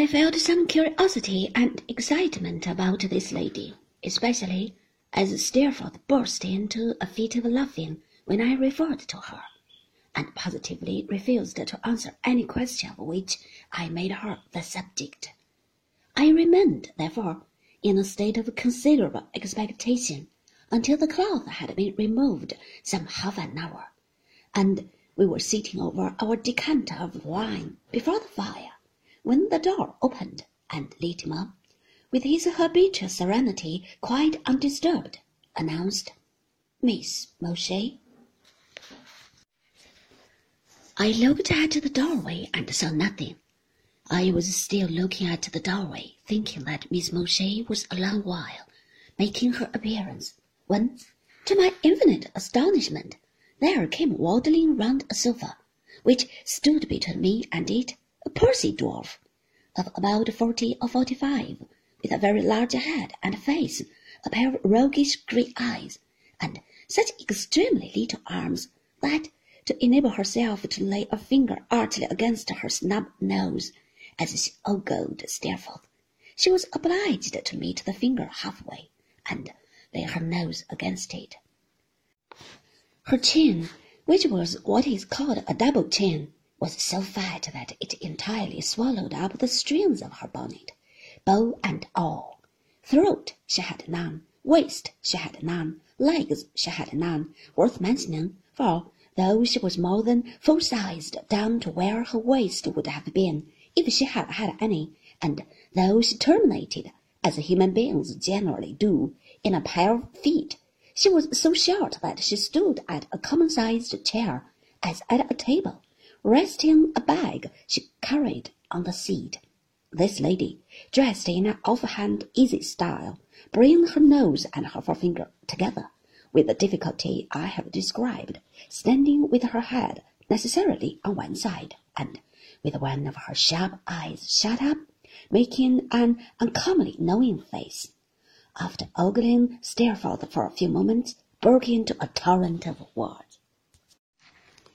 I felt some curiosity and excitement about this lady, especially as Steerforth burst into a fit of laughing when I referred to her, and positively refused to answer any question of which I made her the subject. I remained, therefore, in a state of considerable expectation until the cloth had been removed some half an hour, and we were sitting over our decanter of wine before the fire, when the door opened and Littimer, with his habitual serenity quite undisturbed, announced, Miss Mowcher. I looked at the doorway and saw nothing. I was still looking at the doorway, thinking that Miss Mowcher was a long while making her appearance, when, to my infinite astonishment, there came waddling round a sofa, which stood between me and it, pursy dwarf, of about forty or forty-five, with a very large head and face, a pair of roguish grey eyes, and such extremely little arms that to enable herself to lay a finger artfully against her snub nose, as she ogled Steerforth, she was obliged to meet the finger halfway, and lay her nose against it. Her chin, which was what is called a double chin, was so fat that it entirely swallowed up the strings of her bonnet, bow and all. Throat she had none, waist she had none, legs she had none, worth mentioning, for though she was more than full-sized down to where her waist would have been if she had had any, and though she terminated, as human beings generally do, in a pair of feet, she was so short that she stood at a common-sized chair, as at a table, resting a bag she carried on the seat. This lady, dressed in an offhand easy style, bringing her nose and her forefinger together, with the difficulty I have described, standing with her head necessarily on one side, and with one of her sharp eyes shut up, making an uncommonly knowing face. After ogling Steerforth for a few moments, broke into a torrent of words.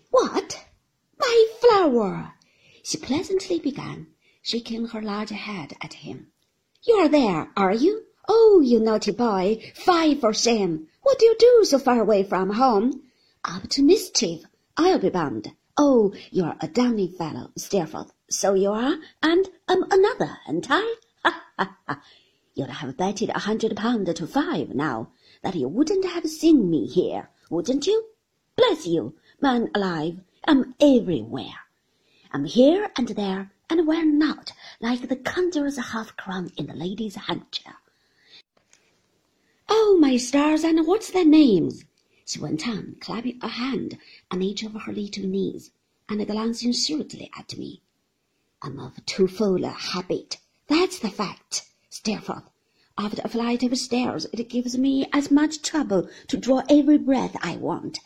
What? My flower! she pleasantly began, shaking her large head at him. You are there, are you? Oh, you naughty boy, fie for shame! What do you do so far away from home? Up to mischief, I'll be bound. Oh, you're a dunny fellow, Steerforth, so you are, and I'm another, ain't I? Ha, ha, ha! You'd have betted a hundred pound to five now that you wouldn't have seen me here, wouldn't you? Bless you, man alive, I'm everywhere. I'm here and there and where not, like the conjurer's half-crown in the lady's handchair. Oh, my stars, and what's their names? she went on, clapping a hand on each of her little knees, and glancing shrewdly at me. I'm of too full a habit, that's the fact, Steerforth. After a flight of stairs, it gives me as much trouble to draw every breath I want,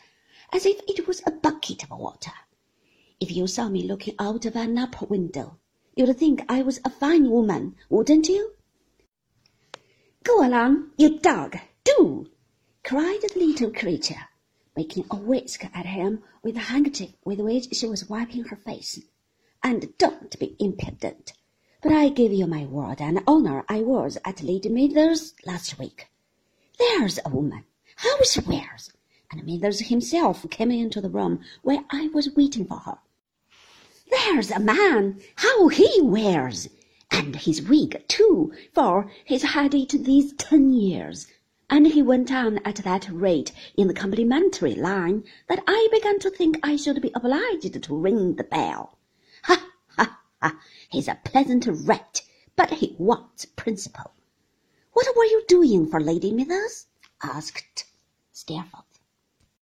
as if it was a bucket of water. If you saw me looking out of an upper window, you'd think I was a fine woman, wouldn't you? Go along, you dog, do! cried the little creature, making a whisk at him with the handkerchief with which she was wiping her face. And don't be impudent. But I give you my word and honour I was at Lady Mithers last week. There's a woman. How she wears! And Mithers himself came into the room where I was waiting for her. There's a man. How he wears! and his wig too, for he's had it these ten years. And he went on at that rate in the complimentary line that I began to think I should be obliged to ring the bell. Ha, ha, ha! He's a pleasant rat, but he wants principle. What were you doing for Lady Mithers? asked Steerforth.